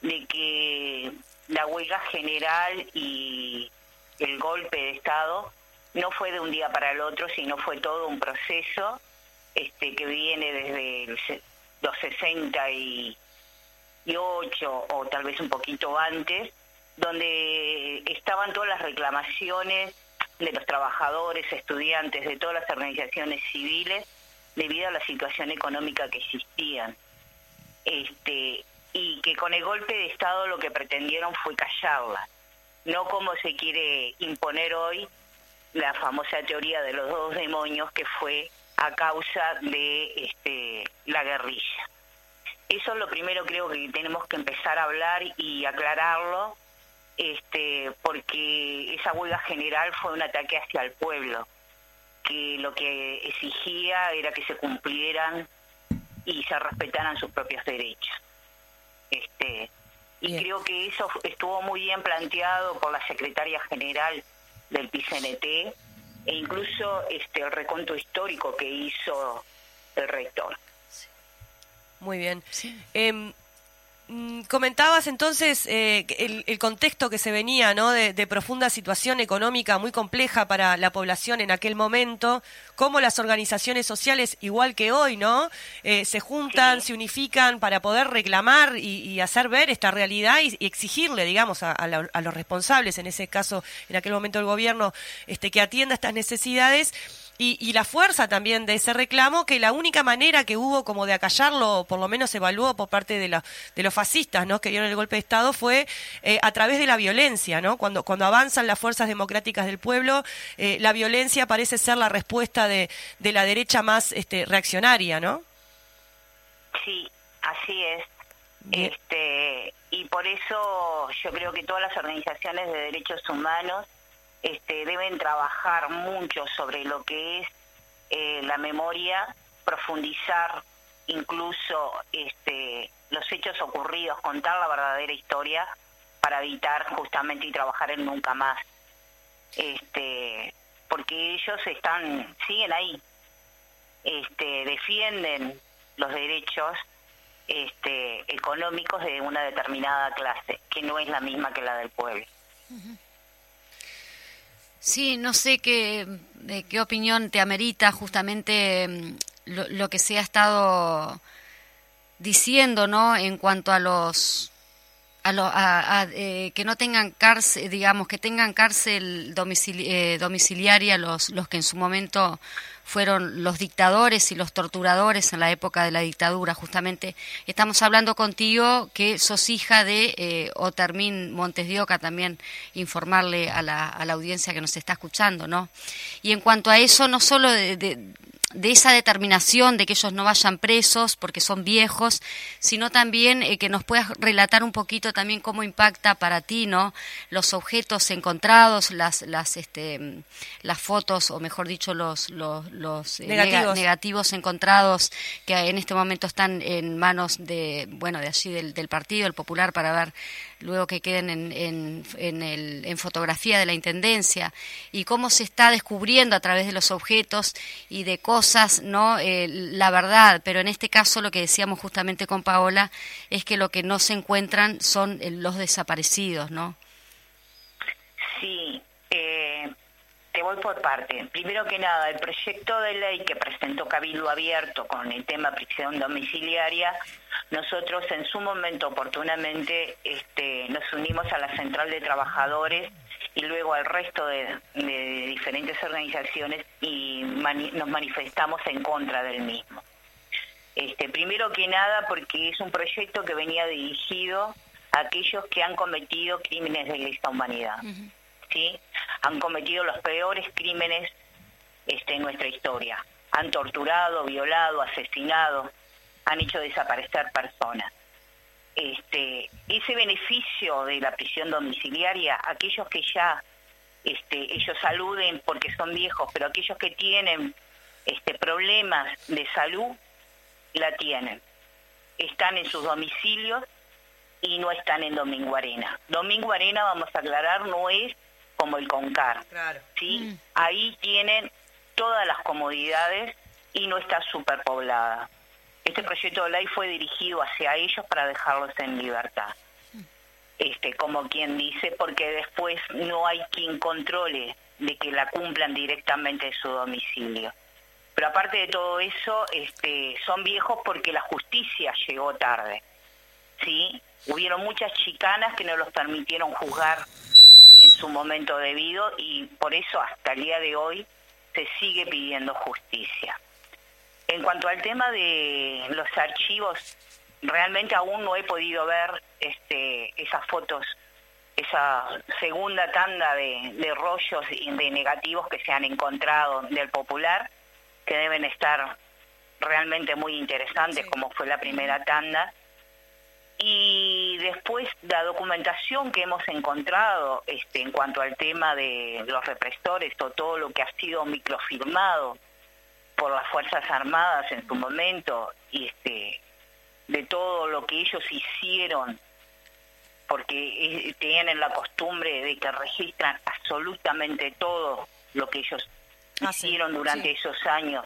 de que la huelga general y el golpe de Estado no fue de un día para el otro, sino fue todo un proceso este, que viene desde los 60 y o tal vez un poquito antes, donde estaban todas las reclamaciones de los trabajadores, estudiantes, de todas las organizaciones civiles, debido a la situación económica que existían. Este, y que con el golpe de Estado lo que pretendieron fue callarla, no como se quiere imponer hoy la famosa teoría de los dos demonios que fue a causa de este, la guerrilla. Eso es lo primero creo que tenemos que empezar a hablar y aclararlo, este, porque esa huelga general fue un ataque hacia el pueblo, que lo que exigía era que se cumplieran y se respetaran sus propios derechos. Este, y creo que eso estuvo muy bien planteado por la secretaria general del PCNT e incluso este el reconto histórico que hizo el rector.
Muy bien. Em, mm, comentabas entonces eh, el, contexto que se venía, ¿no? De, profunda situación económica muy compleja para la población en aquel momento, cómo las organizaciones sociales, igual que hoy, ¿no? Eh, se juntan, se unifican para poder reclamar y, hacer ver esta realidad y, exigirle, digamos, a, a, los responsables, en ese caso, en aquel momento el gobierno, este, que atienda estas necesidades y, la fuerza también de ese reclamo, que la única manera que hubo como de acallarlo, por lo menos se evaluó por parte de, la, de los fascistas ¿no? que dieron el golpe de Estado, fue eh, a través de la violencia. ¿no? Cuando, cuando avanzan las fuerzas democráticas del pueblo, eh, la violencia parece ser la respuesta de, de la derecha más este, reaccionaria, ¿no?
Sí, así es. Este, y por eso yo creo que todas las organizaciones de derechos humanos este, deben trabajar mucho sobre lo que es eh, la memoria, profundizar incluso este, los hechos ocurridos, contar la verdadera historia para evitar justamente y trabajar en nunca más. Este, porque ellos están, siguen ahí, defienden los derechos económicos de una determinada clase, que no es la misma que la del pueblo.
Sí, no sé qué, de qué opinión te amerita justamente mm, lo, que se ha estado diciendo, ¿no? En cuanto a los a, eh, que no tengan cárcel, digamos, que tengan cárcel eh, domiciliaria los, los que en su momento fueron los dictadores y los torturadores en la época de la dictadura. Justamente estamos hablando contigo que sos hija de eh, Otermín Montes de Oca, también informarle a la, a la audiencia que nos está escuchando, ¿no? Y en cuanto a eso, no solo de esa determinación de que ellos no vayan presos porque son viejos, sino también eh, que nos puedas relatar un poquito también cómo impacta para ti, ¿no? Los objetos encontrados, las las este las fotos o mejor dicho los los, los
eh, negativos.
negativos. encontrados que en este momento están en manos de bueno de allí del, del partido el popular para ver luego que queden en, en, en, el, en fotografía de la intendencia y cómo se está descubriendo a través de los objetos y de cosas, ¿no? Eh, la verdad, pero en este caso lo que decíamos justamente con Paola es que lo que no se encuentran son eh, los desaparecidos, ¿no?
Sí, eh, te voy por parte. Primero que nada, el proyecto de ley que presentó Cabildo Abierto con el tema prisión domiciliaria, nosotros en su momento oportunamente este, nos unimos a la Central de Trabajadores y luego al resto de, diferentes organizaciones y nos manifestamos en contra del mismo. Este, primero que nada porque es un proyecto que venía dirigido a aquellos que han cometido crímenes de lesa humanidad. ¿sí? Han cometido los peores crímenes este, en nuestra historia. Han torturado, violado, asesinado, han hecho desaparecer personas. Este, ese beneficio de la prisión domiciliaria, aquellos que ya este, ellos saluden porque son viejos, pero aquellos que tienen problemas de salud, la tienen. Están en sus domicilios y no están en Domingo Arena. Domingo Arena, vamos a aclarar, no es como el CONCAR. ¿sí? Mm. Ahí tienen todas las comodidades y no está superpoblada. Este proyecto de ley fue dirigido hacia ellos para dejarlos en libertad. Este, como quien dice, porque después no hay quien controle de que la cumplan directamente en su domicilio. Pero aparte de todo eso, este, son viejos porque la justicia llegó tarde. ¿sí? Hubieron muchas chicanas que no los permitieron juzgar su momento debido y por eso hasta el día de hoy se sigue pidiendo justicia. En cuanto al tema de los archivos, realmente aún no he podido ver este, esas fotos, esa segunda tanda de, de rollos de negativos que se han encontrado del popular, que deben estar realmente muy interesantes, como fue la primera tanda y después la documentación que hemos encontrado este, en cuanto al tema de los represores o todo lo que ha sido microfirmado por las Fuerzas Armadas en su momento, y este, de todo lo que ellos hicieron, porque eh, tienen la costumbre de que registran absolutamente todo lo que ellos ah, hicieron durante esos años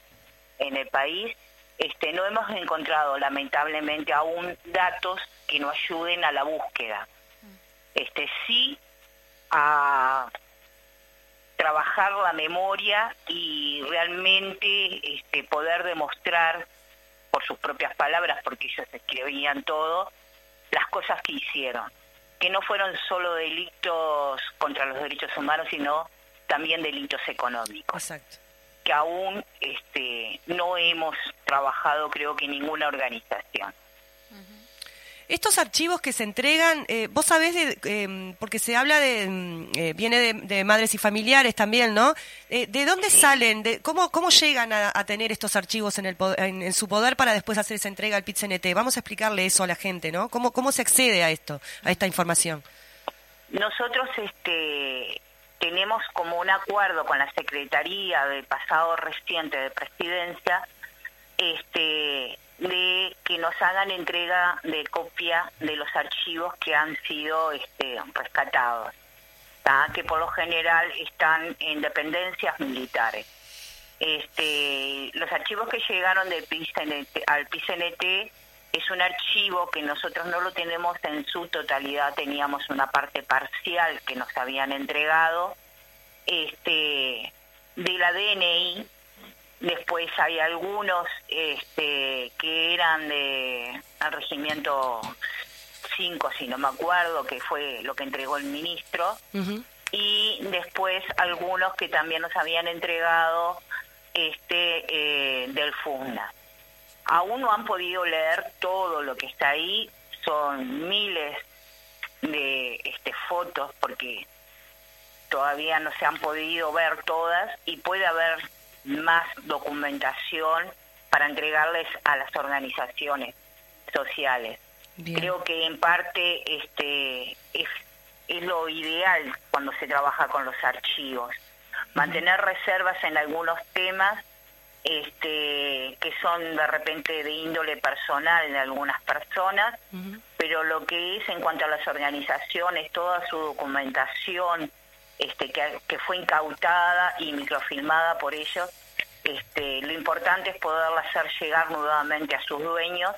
en el país, este, no hemos encontrado lamentablemente aún datos que nos ayuden a la búsqueda. Este, sí a trabajar la memoria y realmente este, poder demostrar por sus propias palabras, porque ellos escribían todo, las cosas que hicieron, que no fueron solo delitos contra los derechos humanos, sino también delitos económicos.
Exacto
que aún este, no hemos trabajado, creo que ninguna organización.
Estos archivos que se entregan, eh, vos sabés, de, em, porque se habla de, mm, eh, viene de, madres y familiares también, ¿no? Eh, ¿De dónde salen? De, cómo, ¿Cómo llegan a, tener estos archivos en, el, en, su poder para después hacer esa entrega al pit Vamos a explicarle eso a la gente, ¿no? ¿Cómo, cómo se accede a esto, a esta información?
Nosotros, este, tenemos como un acuerdo con la Secretaría del pasado reciente de Presidencia este, de que nos hagan entrega de copia de los archivos que han sido este, rescatados, que por lo general están en dependencias militares. Este, los archivos que llegaron del al PCNT es un archivo que nosotros no lo tenemos en su totalidad, teníamos una parte parcial que nos habían entregado de la DNI, después hay algunos este, que eran de al regimiento cinco, si no me acuerdo, que fue lo que entregó el ministro, y después algunos que también nos habían entregado este eh, del FUNA. Aún no han podido leer todo lo que está ahí, son miles de este, fotos porque todavía no se han podido ver todas y puede haber más documentación para entregarles a las organizaciones sociales. Creo que en parte este es, es lo ideal cuando se trabaja con los archivos. Mantener reservas en algunos temas este, que son de repente de índole personal de algunas personas, pero lo que es en cuanto a las organizaciones, toda su documentación este, que, que fue incautada y microfilmada por ellos, este, lo importante es poderla hacer llegar nuevamente a sus dueños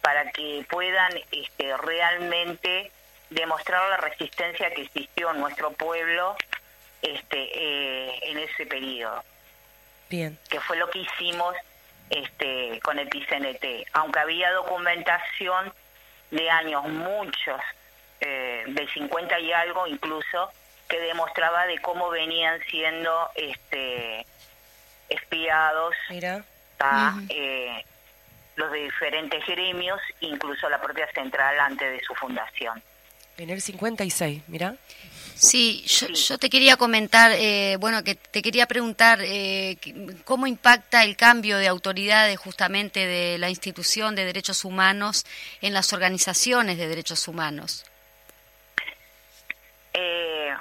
para que puedan este, realmente demostrar la resistencia que existió en nuestro pueblo este, eh, en ese periodo. Que fue lo que hicimos este, con el PCNT. Aunque había documentación de años muchos, eh, de 50 y algo incluso, que demostraba de cómo venían siendo este, espiados a eh, los de diferentes gremios, incluso la propia central antes de su fundación.
En el 56, mira.
Sí, yo, te quería comentar, eh, bueno, que te quería preguntar eh, cómo impacta el cambio de autoridades justamente de la institución de derechos humanos en las organizaciones de derechos humanos.
Eh,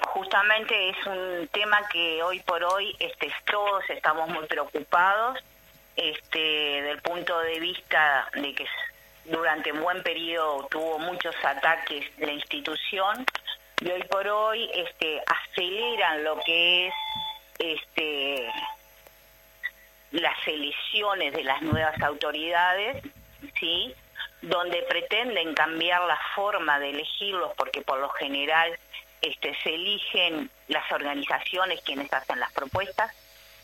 justamente es un tema que hoy por hoy este, todos estamos muy preocupados este, del punto de vista de que durante un buen periodo tuvo muchos ataques la institución y hoy por hoy este, aceleran lo que es este, las elecciones de las nuevas autoridades, ¿sí? Donde pretenden cambiar la forma de elegirlos, porque por lo general este, se eligen las organizaciones quienes hacen las propuestas.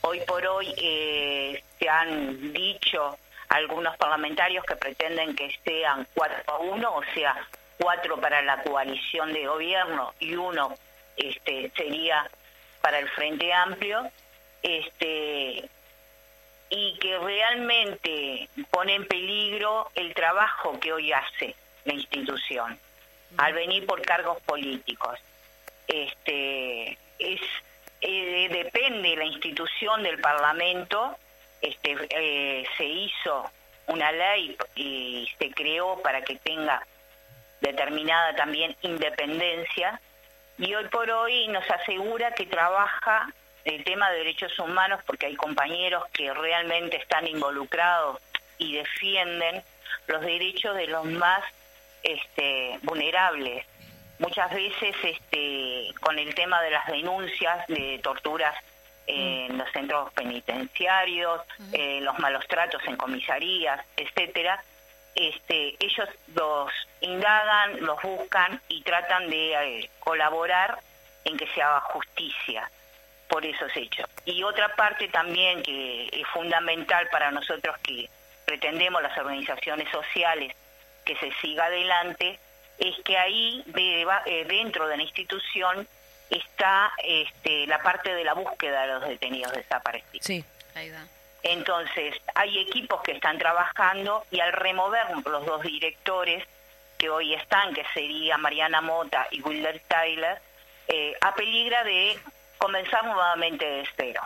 Hoy por hoy eh, se han dicho algunos parlamentarios que pretenden que sean 4 a 1, o sea, cuatro para la coalición de gobierno y uno este, sería para el Frente Amplio, este, y que realmente pone en peligro el trabajo que hoy hace la institución al venir por cargos políticos. Este, es, eh, depende la institución del Parlamento, este, eh, se hizo una ley y se creó para que tenga determinada también independencia y hoy por hoy nos asegura que trabaja el tema de derechos humanos porque hay compañeros que realmente están involucrados y defienden los derechos de los más este, vulnerables. Muchas veces este, con el tema de las denuncias de torturas en los centros penitenciarios, eh, los malos tratos en comisarías, etcétera, este, ellos los indagan, los buscan y tratan de eh, colaborar en que se haga justicia por esos hechos. Y otra parte también que es fundamental para nosotros que pretendemos las organizaciones sociales que se siga adelante, es que ahí eh, dentro de la institución está este, la parte de la búsqueda de los detenidos desaparecidos.
Sí, ahí va.
Entonces, hay equipos que están trabajando y al remover los dos directores que hoy están, que sería Mariana Mota y Wilder Tyler, eh, a peligra de comenzar nuevamente de cero.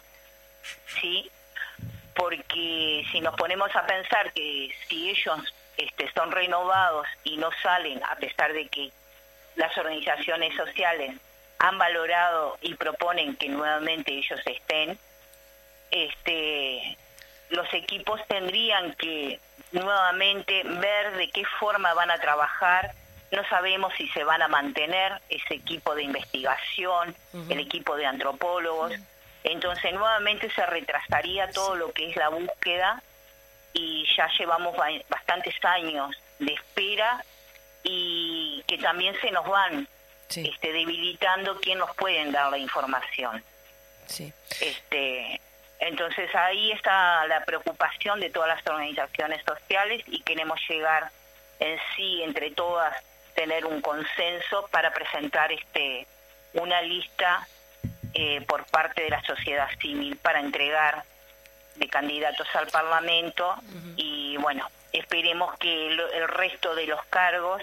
¿Sí? Porque si nos ponemos a pensar que si ellos este, son renovados y no salen, a pesar de que las organizaciones sociales han valorado y proponen que nuevamente ellos estén, este, los equipos tendrían que nuevamente ver de qué forma van a trabajar. No sabemos si se van a mantener ese equipo de investigación, el equipo de antropólogos. Entonces nuevamente se retrasaría todo lo que es la búsqueda y ya llevamos bastantes años de espera y que también se nos van este, debilitando quién nos pueden dar la información.
Sí.
Este, entonces ahí está la preocupación de todas las organizaciones sociales y queremos llegar en sí, entre todas, tener un consenso para presentar este una lista eh, por parte de la sociedad civil para entregar de candidatos al Parlamento. Y bueno, esperemos que el, resto de los cargos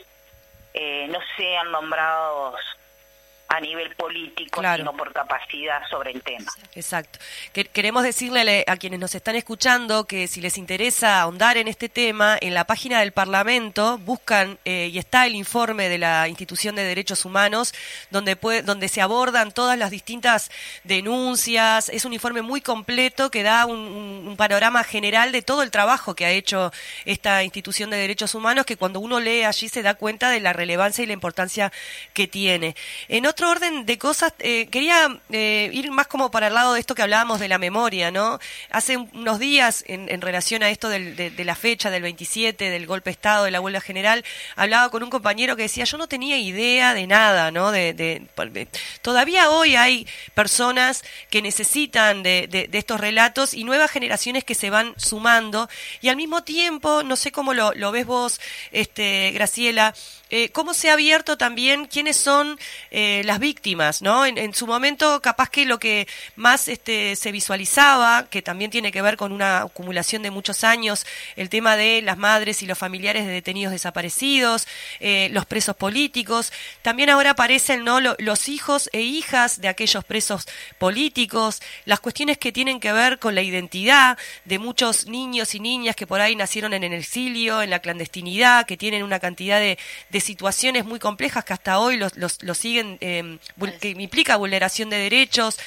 eh, no sean nombrados a nivel político, sino por capacidad sobre el tema.
Exacto. Queremos decirle a quienes nos están escuchando que si les interesa ahondar en este tema, en la página del Parlamento buscan eh, y está el informe de la Institución de Derechos Humanos, donde, donde se abordan todas las distintas denuncias. Es un informe muy completo que da un, panorama general de todo el trabajo que ha hecho esta Institución de Derechos Humanos, que cuando uno lee allí se da cuenta de la relevancia y la importancia que tiene. En otro orden de cosas, eh, quería eh, ir más como para el lado de esto que hablábamos de la memoria, ¿no? Hace unos días, en, relación a esto de, la fecha del 27, del golpe de Estado, de la huelga general, hablaba con un compañero que decía, yo no tenía idea de nada, ¿no? De, todavía hoy hay personas que necesitan de, estos relatos y nuevas generaciones que se van sumando y al mismo tiempo, no sé cómo lo, lo ves vos, este, Graciela, eh, cómo se ha abierto también quiénes son eh, las víctimas, ¿no? En, su momento, capaz que lo que más este, se visualizaba, que también tiene que ver con una acumulación de muchos años, el tema de las madres y los familiares de detenidos desaparecidos, eh, los presos políticos, también ahora aparecen, ¿no? los hijos e hijas de aquellos presos políticos, las cuestiones que tienen que ver con la identidad de muchos niños y niñas que por ahí nacieron en el exilio, en la clandestinidad, que tienen una cantidad de situaciones muy complejas que hasta hoy los, los, siguen, eh, que implica vulneración de derechos,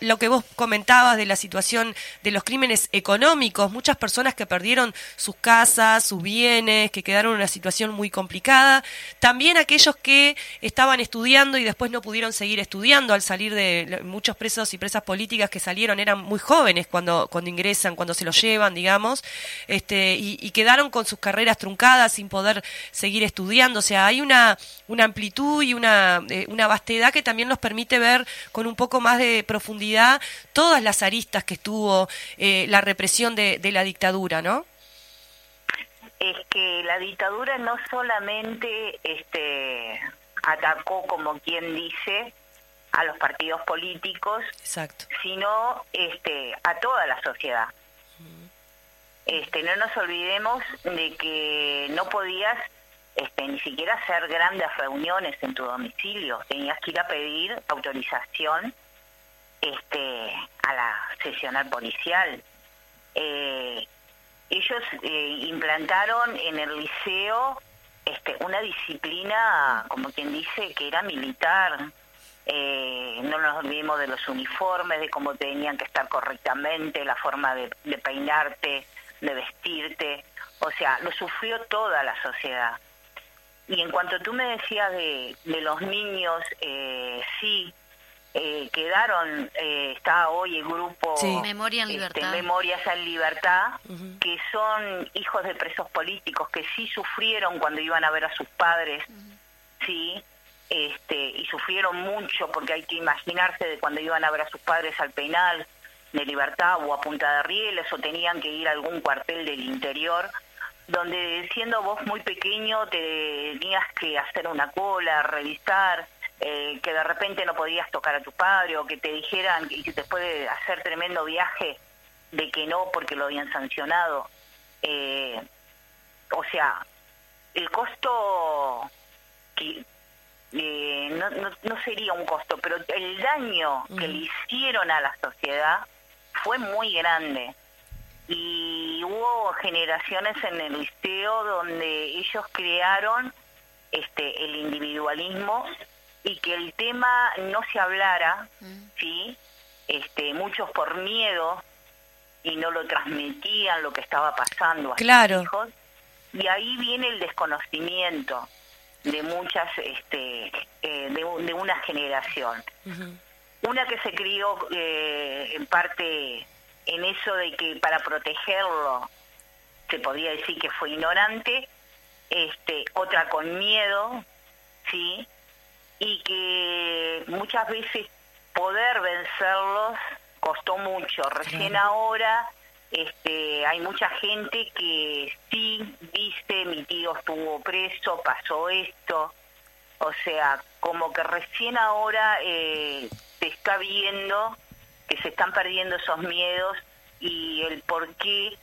lo que vos comentabas de la situación de los crímenes económicos, muchas personas que perdieron sus casas, sus bienes, que quedaron en una situación muy complicada, también aquellos que estaban estudiando y después no pudieron seguir estudiando al salir de muchos presos y presas políticas que salieron eran muy jóvenes cuando, cuando ingresan, cuando se los llevan, digamos, este, y, y quedaron con sus carreras truncadas sin poder seguir estudiando, hay una, una amplitud y una, eh, una vastedad que también nos permite ver con un poco más de profundidad todas las aristas que estuvo eh, la represión de, de la dictadura, ¿no?
Es que la dictadura no solamente este, atacó, como quien dice, a los partidos políticos,
Exacto.
sino este, a toda la sociedad. Este, no nos olvidemos de que no podías este, ni siquiera hacer grandes reuniones en tu domicilio, tenías que ir a pedir autorización este, a la sesional policial. Eh, ellos eh, implantaron en el liceo este, una disciplina, como quien dice, que era militar. Eh, no nos olvidemos de los uniformes, de cómo tenían que estar correctamente, la forma de, de peinarte, de vestirte. O sea, lo sufrió toda la sociedad. Y en cuanto tú me decías de, de los niños, eh, sí, eh, quedaron, eh, está hoy el grupo
Memoria en este, Libertad.
Memorias en Libertad, que son hijos de presos políticos que sí sufrieron cuando iban a ver a sus padres, sí, este, y sufrieron mucho porque hay que imaginarse de cuando iban a ver a sus padres al penal de Libertad o a Punta de Rieles o tenían que ir a algún cuartel del interior donde siendo vos muy pequeño te tenías que hacer una cola, revisar, eh, que de repente no podías tocar a tu padre o que te dijeran que después de hacer tremendo viaje de que no porque lo habían sancionado. Eh, o sea, el costo que eh, no, no, no, sería un costo, pero el daño que le hicieron a la sociedad fue muy grande y generaciones en el liceo donde ellos crearon este el individualismo y que el tema no se hablara, mm. ¿sí? Este, muchos por miedo y no lo transmitían lo que estaba pasando a
claro. sus
hijos. Y ahí viene el desconocimiento de muchas, este, eh, de, una generación. Una que se crió eh, en parte en eso de que para protegerlo se podría decir que fue ignorante, este, otra con miedo, sí, y que muchas veces poder vencerlos costó mucho. Recién ahora este, hay mucha gente que sí dice, mi tío estuvo preso, pasó esto, O sea, como que recién ahora eh, se está viendo que se están perdiendo esos miedos y el por qué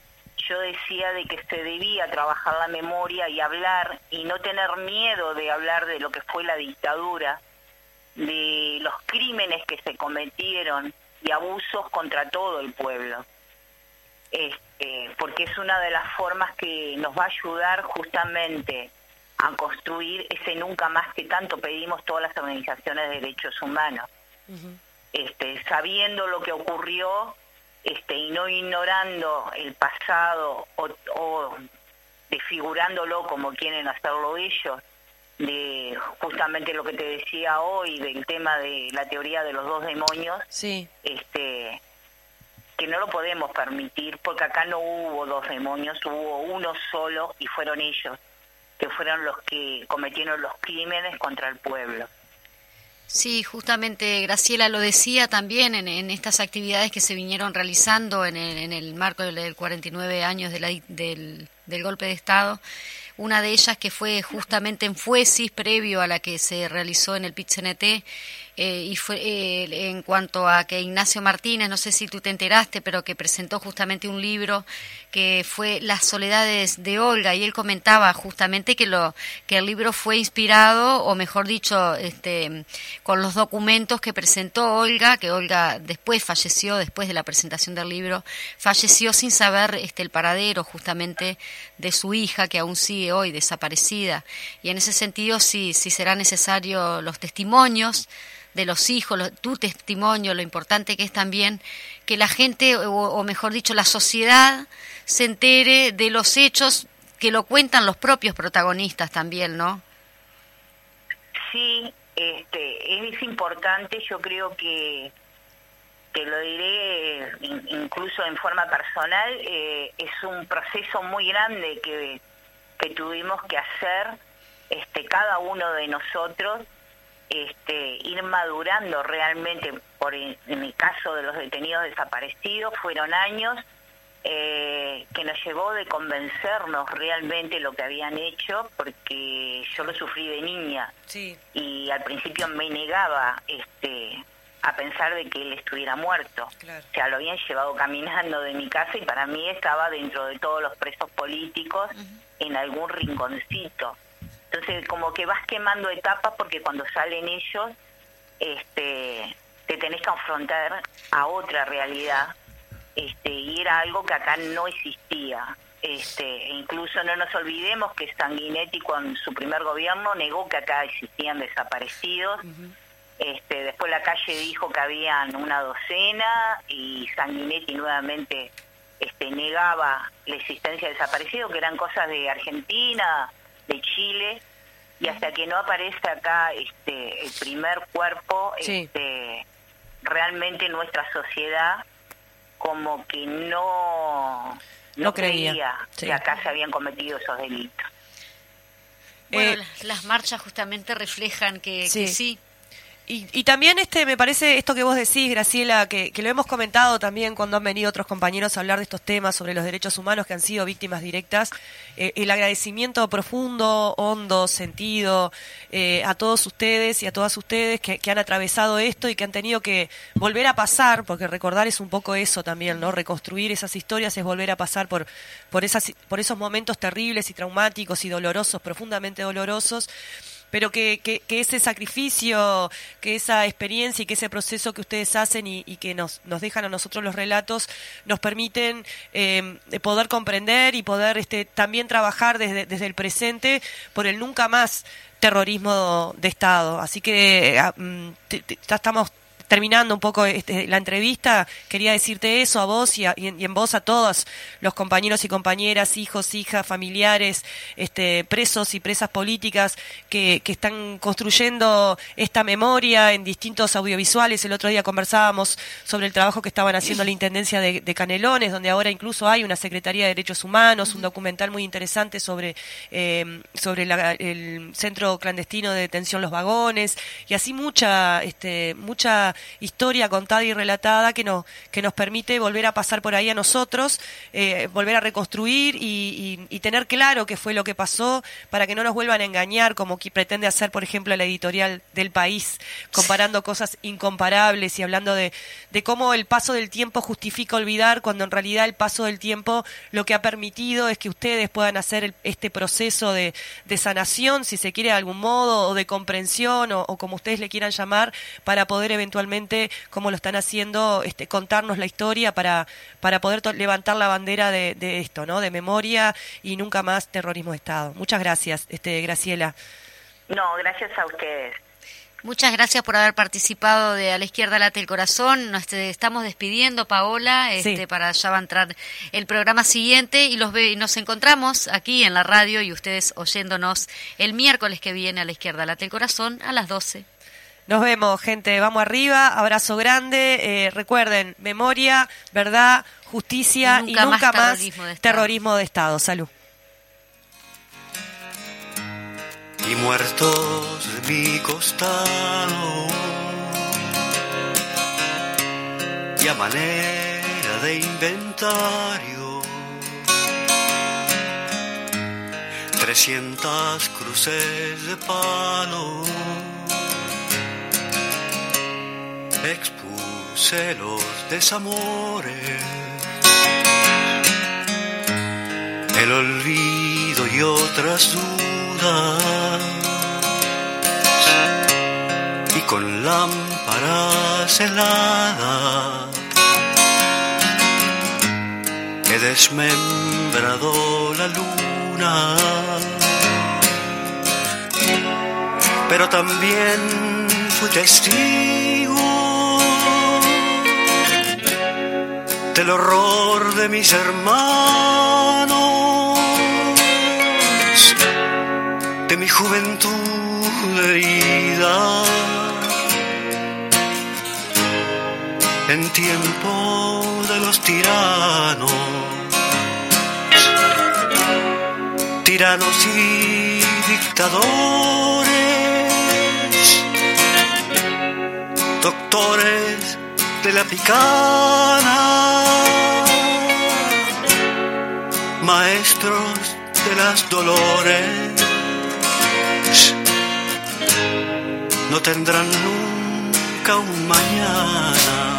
yo decía de que se debía trabajar la memoria y hablar y no tener miedo de hablar de lo que fue la dictadura, de los crímenes que se cometieron y abusos contra todo el pueblo. Este, porque es una de las formas que nos va a ayudar justamente a construir ese nunca más que tanto pedimos todas las organizaciones de derechos humanos. este, sabiendo lo que ocurrió este, y no ignorando el pasado o, o desfigurándolo como quieren hacerlo ellos, de justamente lo que te decía hoy del tema de la teoría de los dos demonios,
Sí.
este que no lo podemos permitir porque acá no hubo dos demonios, hubo uno solo y fueron ellos, que fueron los que cometieron los crímenes contra el pueblo.
Sí, justamente Graciela lo decía también en, en estas actividades que se vinieron realizando en el, en el marco del, del 49 años de la del, del golpe de Estado. Una de ellas que fue justamente en Fuesis, previo a la que se realizó en el PIT-CNT, eh, y fue eh, en cuanto a que Ignacio Martínez, no sé si tú te enteraste, pero que presentó justamente un libro que fue Las soledades de Olga, y él comentaba justamente que lo que el libro fue inspirado, o mejor dicho, este, con los documentos que presentó Olga, que Olga después falleció, después de la presentación del libro, falleció sin saber este, el paradero justamente de su hija, que aún sigue hoy desaparecida. Y en ese sentido, sí, sí será necesario los testimonios de los hijos, tu testimonio, lo importante que es también que la gente, o, o mejor dicho, la sociedad se entere de los hechos que lo cuentan los propios protagonistas también, ¿no?
Sí, este, es importante, yo creo que, te lo diré in- incluso en forma personal, eh, es un proceso muy grande que, que tuvimos que hacer este, cada uno de nosotros, este, ir madurando realmente, por en, en el caso de los detenidos desaparecidos, fueron años eh, que nos llevó de convencernos realmente lo que habían hecho, porque yo lo sufrí de niña
Sí.
y al principio me negaba este a pensar de que él estuviera muerto.
Claro.
O sea, lo habían llevado caminando de mi casa y para mí estaba dentro de todos los presos políticos en algún rinconcito. Entonces, como que vas quemando etapas porque cuando salen ellos, este, te tenés que afrontar a otra realidad este, y era algo que acá no existía. Este, e incluso no nos olvidemos que Sanguinetti con su primer gobierno negó que acá existían desaparecidos. Este, después la calle dijo que habían una docena y Sanguinetti nuevamente este, negaba la existencia de desaparecidos, que eran cosas de Argentina, de Chile, y hasta que no aparece acá este, el primer cuerpo,
Sí.
este, realmente nuestra sociedad como que no,
No creía, sí.
que acá se habían cometido esos delitos.
Bueno,
Eh,
las, las marchas justamente reflejan que
Sí.
que sí
Y, y también este me parece esto que vos decís, Graciela, que, que lo hemos comentado también cuando han venido otros compañeros a hablar de estos temas sobre los derechos humanos que han sido víctimas directas, eh, el agradecimiento profundo, hondo, sentido eh, a todos ustedes y a todas ustedes que, que han atravesado esto y que han tenido que volver a pasar, porque recordar es un poco eso también, ¿no? Reconstruir esas historias es volver a pasar por, por, esas, por esos momentos terribles y traumáticos y dolorosos, profundamente dolorosos pero que, que, que ese sacrificio, que esa experiencia y que ese proceso que ustedes hacen y, que nos, nos dejan a nosotros los relatos, nos permiten eh, poder comprender y poder este, también trabajar desde, desde el presente por el nunca más terrorismo de Estado. Así que ah, mm, ya estamos terminando un poco este, la entrevista, quería decirte eso a vos y, en, vos a todos los compañeros y compañeras, hijos, hijas, familiares, este, presos y presas políticas que, están construyendo esta memoria en distintos audiovisuales. El otro día conversábamos sobre el trabajo que estaban haciendo la Intendencia de, de Canelones, donde ahora incluso hay una Secretaría de Derechos Humanos, un documental muy interesante sobre, eh, sobre la- el centro clandestino de detención Los Vagones, y así mucha, este, mucha historia contada y relatada que, no, que nos permite volver a pasar por ahí a nosotros, eh, volver a reconstruir y, tener claro qué fue lo que pasó para que no nos vuelvan a engañar como que pretende hacer, por ejemplo, la editorial del país, comparando cosas incomparables y hablando de, de cómo el paso del tiempo justifica olvidar cuando en realidad el paso del tiempo lo que ha permitido es que ustedes puedan hacer este proceso de, de, sanación, si se quiere de algún modo, o de comprensión, o, como ustedes le quieran llamar, para poder eventualmente, como lo están haciendo, este, contarnos la historia para, para poder levantar la bandera de, de, esto, ¿no? De memoria y nunca más terrorismo de Estado. Muchas gracias, este, Graciela.
No, gracias a ustedes.
Muchas gracias por haber participado de A la izquierda late el corazón. Nos estamos despidiendo, Paola, este, para ya va a entrar el programa siguiente y los ve, y nos encontramos aquí en la radio y ustedes oyéndonos el miércoles que viene a la izquierda late el corazón a las 12.
Nos vemos, gente. Vamos arriba. Abrazo grande. Eh, recuerden, memoria, verdad, justicia y nunca, más, terrorismo de Estado. Salud.
y muertos de mi costado. Y a manera de inventario, trescientas cruces de palo. Expuse los desamores, el olvido y otras dudas. Y con lámparas heladas. He desmembrado la luna, pero también fui testigo del horror de mis hermanos de mi juventud herida. En tiempo de los tiranos, tiranos y dictadores, doctores de la picana, maestros de las dolores. No tendrán nunca un mañana.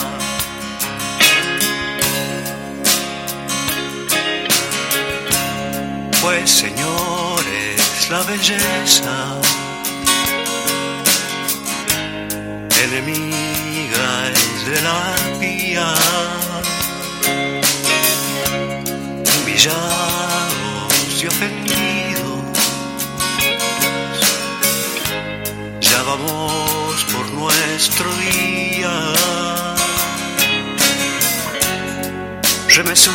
Pues señores, la belleza, enemiga es de la pía, humillados y ofendidos vamos por nuestro día. Souviens